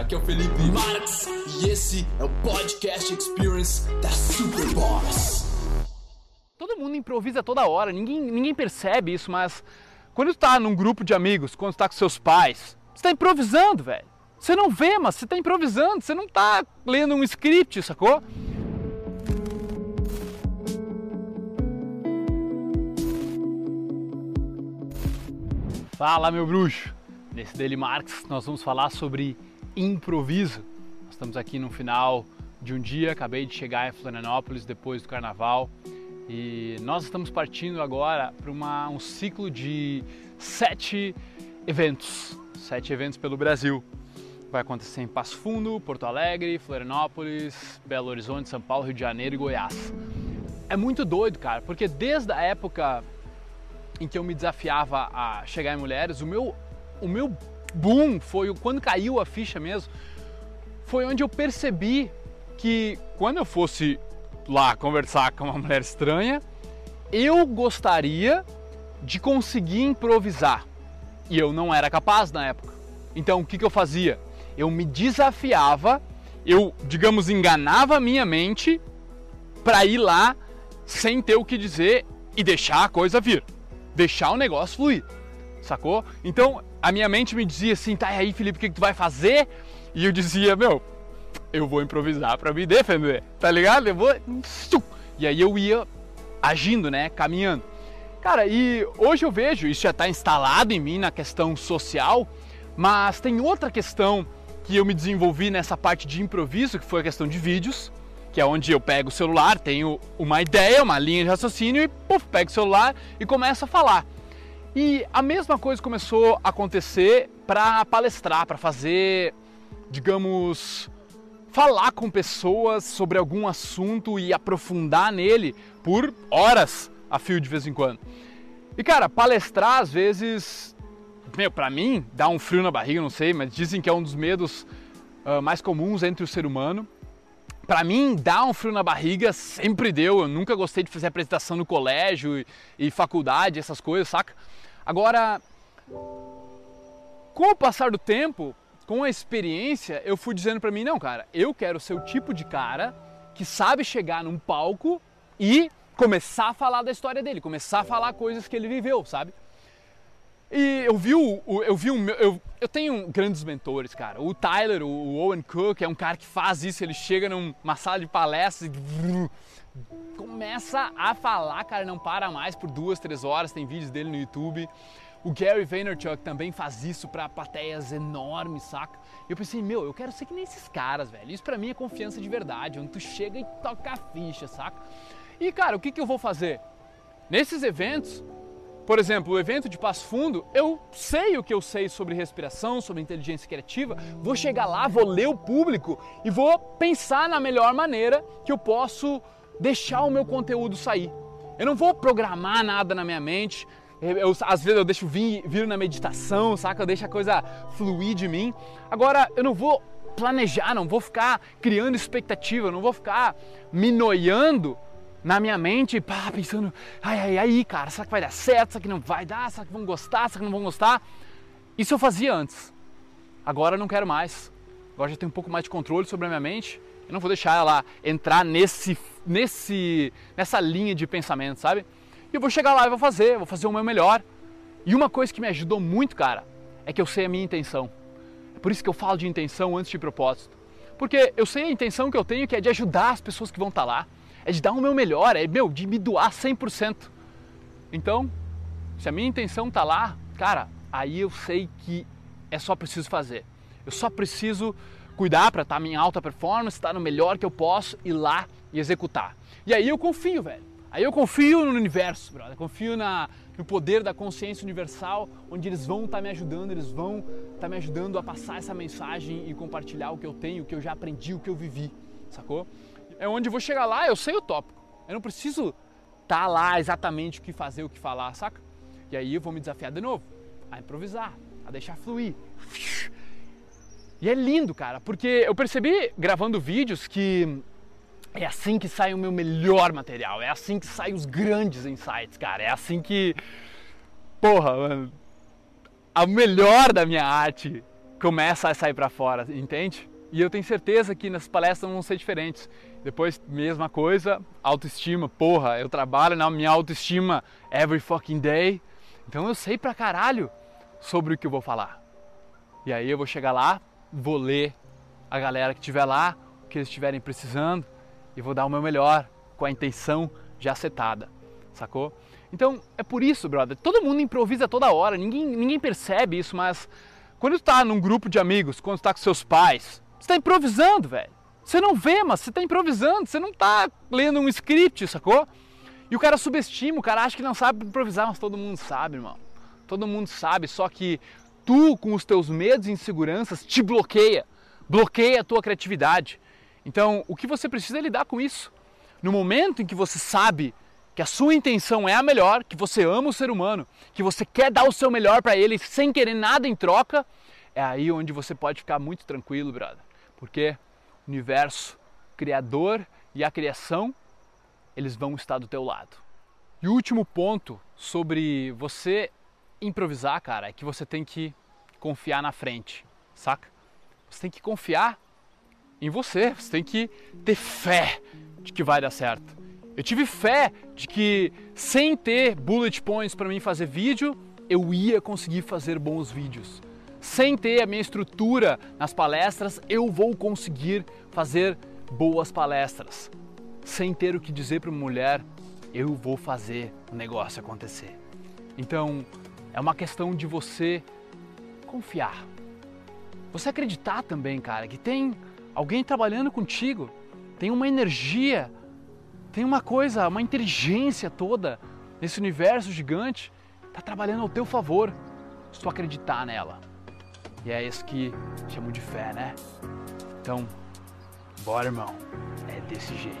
aqui é o Felipe Marx e esse é o Podcast Experience da Superboss. Todo mundo improvisa toda hora, ninguém, ninguém percebe isso, mas quando tu tá num grupo de amigos, quando tu tá com seus pais, você tá improvisando, velho. Você não vê, mas você tá improvisando, você não tá lendo um script, sacou? Fala, meu bruxo! Nesse Daily Marks nós vamos falar sobre improviso. Nós estamos aqui no final de um dia, acabei de chegar em Florianópolis depois do carnaval e nós estamos partindo agora para um ciclo de sete eventos, sete eventos pelo Brasil. Vai acontecer em Passo Fundo, Porto Alegre, Florianópolis, Belo Horizonte, São Paulo, Rio de Janeiro e Goiás. É muito doido, cara, porque desde a época em que eu me desafiava a chegar em mulheres, o meu, o meu boom foi quando caiu a ficha mesmo, foi onde eu percebi que quando eu fosse lá conversar com uma mulher estranha, eu gostaria de conseguir improvisar. E eu não era capaz na época. Então o que, que eu fazia? Eu me desafiava, eu, digamos, enganava a minha mente para ir lá sem ter o que dizer e deixar a coisa vir deixar o negócio fluir, sacou? Então a minha mente me dizia assim, tá aí Felipe, o que, que tu vai fazer? E eu dizia, meu, eu vou improvisar para me defender, tá ligado? Eu vou... E aí eu ia agindo, né, caminhando. Cara, e hoje eu vejo, isso já está instalado em mim na questão social, mas tem outra questão que eu me desenvolvi nessa parte de improviso, que foi a questão de vídeos que é onde eu pego o celular, tenho uma ideia, uma linha de raciocínio e puf, pego o celular e começo a falar. E a mesma coisa começou a acontecer para palestrar, para fazer, digamos, falar com pessoas sobre algum assunto e aprofundar nele por horas a fio de vez em quando. E cara, palestrar às vezes, meu, para mim dá um frio na barriga, não sei, mas dizem que é um dos medos uh, mais comuns entre o ser humano. Para mim, dá um frio na barriga, sempre deu. Eu nunca gostei de fazer apresentação no colégio e, e faculdade, essas coisas, saca? Agora, com o passar do tempo, com a experiência, eu fui dizendo para mim, não, cara, eu quero ser o tipo de cara que sabe chegar num palco e começar a falar da história dele, começar a falar coisas que ele viveu, sabe? E eu vi o, eu vi o eu, eu tenho grandes mentores, cara. O Tyler, o Owen Cook, é um cara que faz isso, ele chega numa sala de palestras e começa a falar, cara, não para mais por duas, três horas, tem vídeos dele no YouTube. O Gary Vaynerchuk também faz isso para plateias enormes, saca? Eu pensei, meu, eu quero ser que nem esses caras, velho. Isso para mim é confiança de verdade, onde tu chega e toca a ficha, saca? E cara, o que, que eu vou fazer? Nesses eventos, por exemplo, o evento de Passo Fundo, eu sei o que eu sei sobre respiração, sobre inteligência criativa, vou chegar lá, vou ler o público e vou pensar na melhor maneira que eu posso deixar o meu conteúdo sair. Eu não vou programar nada na minha mente, eu, às vezes eu deixo vir, vir na meditação, saca? Eu deixo a coisa fluir de mim. Agora, eu não vou planejar, não vou ficar criando expectativa, não vou ficar me noiando na minha mente, pá, pensando, ai, ai, aí, cara, será que vai dar certo? Será que não vai dar? Será que vão gostar? Será que não vão gostar? Isso eu fazia antes. Agora eu não quero mais. Agora já tenho um pouco mais de controle sobre a minha mente. Eu não vou deixar ela entrar nesse, nesse, nessa linha de pensamento, sabe? E eu vou chegar lá e vou fazer, vou fazer o meu melhor. E uma coisa que me ajudou muito, cara, é que eu sei a minha intenção. É por isso que eu falo de intenção antes de propósito. Porque eu sei a intenção que eu tenho, que é de ajudar as pessoas que vão estar lá é de dar o meu melhor, é meu, de me doar 100%. Então, se a minha intenção está lá, cara, aí eu sei que é só preciso fazer. Eu só preciso cuidar para estar tá em alta performance, estar tá no melhor que eu posso, ir lá e executar. E aí eu confio, velho. Aí eu confio no universo, brother. Confio na, no poder da consciência universal, onde eles vão estar tá me ajudando, eles vão estar tá me ajudando a passar essa mensagem e compartilhar o que eu tenho, o que eu já aprendi, o que eu vivi, sacou? É onde eu vou chegar lá, eu sei o tópico. Eu não preciso estar tá lá exatamente o que fazer, o que falar, saca? E aí eu vou me desafiar de novo, a improvisar, a deixar fluir. E é lindo, cara, porque eu percebi gravando vídeos que é assim que sai o meu melhor material, é assim que saem os grandes insights, cara. É assim que, porra, mano, a melhor da minha arte começa a sair para fora, entende? E eu tenho certeza que nas palestras vão ser diferentes. Depois, mesma coisa, autoestima. Porra, eu trabalho na minha autoestima every fucking day. Então eu sei pra caralho sobre o que eu vou falar. E aí eu vou chegar lá, vou ler a galera que estiver lá, o que eles estiverem precisando, e vou dar o meu melhor com a intenção já setada, sacou? Então é por isso, brother. Todo mundo improvisa toda hora, ninguém, ninguém percebe isso, mas quando tu tá num grupo de amigos, quando tu tá com seus pais, você está improvisando, velho. Você não vê, mas você está improvisando, você não está lendo um script, sacou? E o cara subestima, o cara acha que não sabe improvisar, mas todo mundo sabe, irmão. Todo mundo sabe, só que tu, com os teus medos e inseguranças, te bloqueia. Bloqueia a tua criatividade. Então, o que você precisa é lidar com isso. No momento em que você sabe que a sua intenção é a melhor, que você ama o ser humano, que você quer dar o seu melhor para ele sem querer nada em troca, é aí onde você pode ficar muito tranquilo, brother porque o universo criador e a criação eles vão estar do teu lado. E o último ponto sobre você improvisar, cara, é que você tem que confiar na frente, saca? Você tem que confiar em você, você tem que ter fé de que vai dar certo. Eu tive fé de que sem ter bullet points para mim fazer vídeo, eu ia conseguir fazer bons vídeos sem ter a minha estrutura nas palestras, eu vou conseguir fazer boas palestras. Sem ter o que dizer para uma mulher, eu vou fazer o negócio acontecer. Então, é uma questão de você confiar. Você acreditar também, cara, que tem alguém trabalhando contigo, tem uma energia, tem uma coisa, uma inteligência toda nesse universo gigante, está trabalhando ao teu favor, se tu acreditar nela. E é isso que chamo de fé, né? Então, bora, irmão. É desse jeito.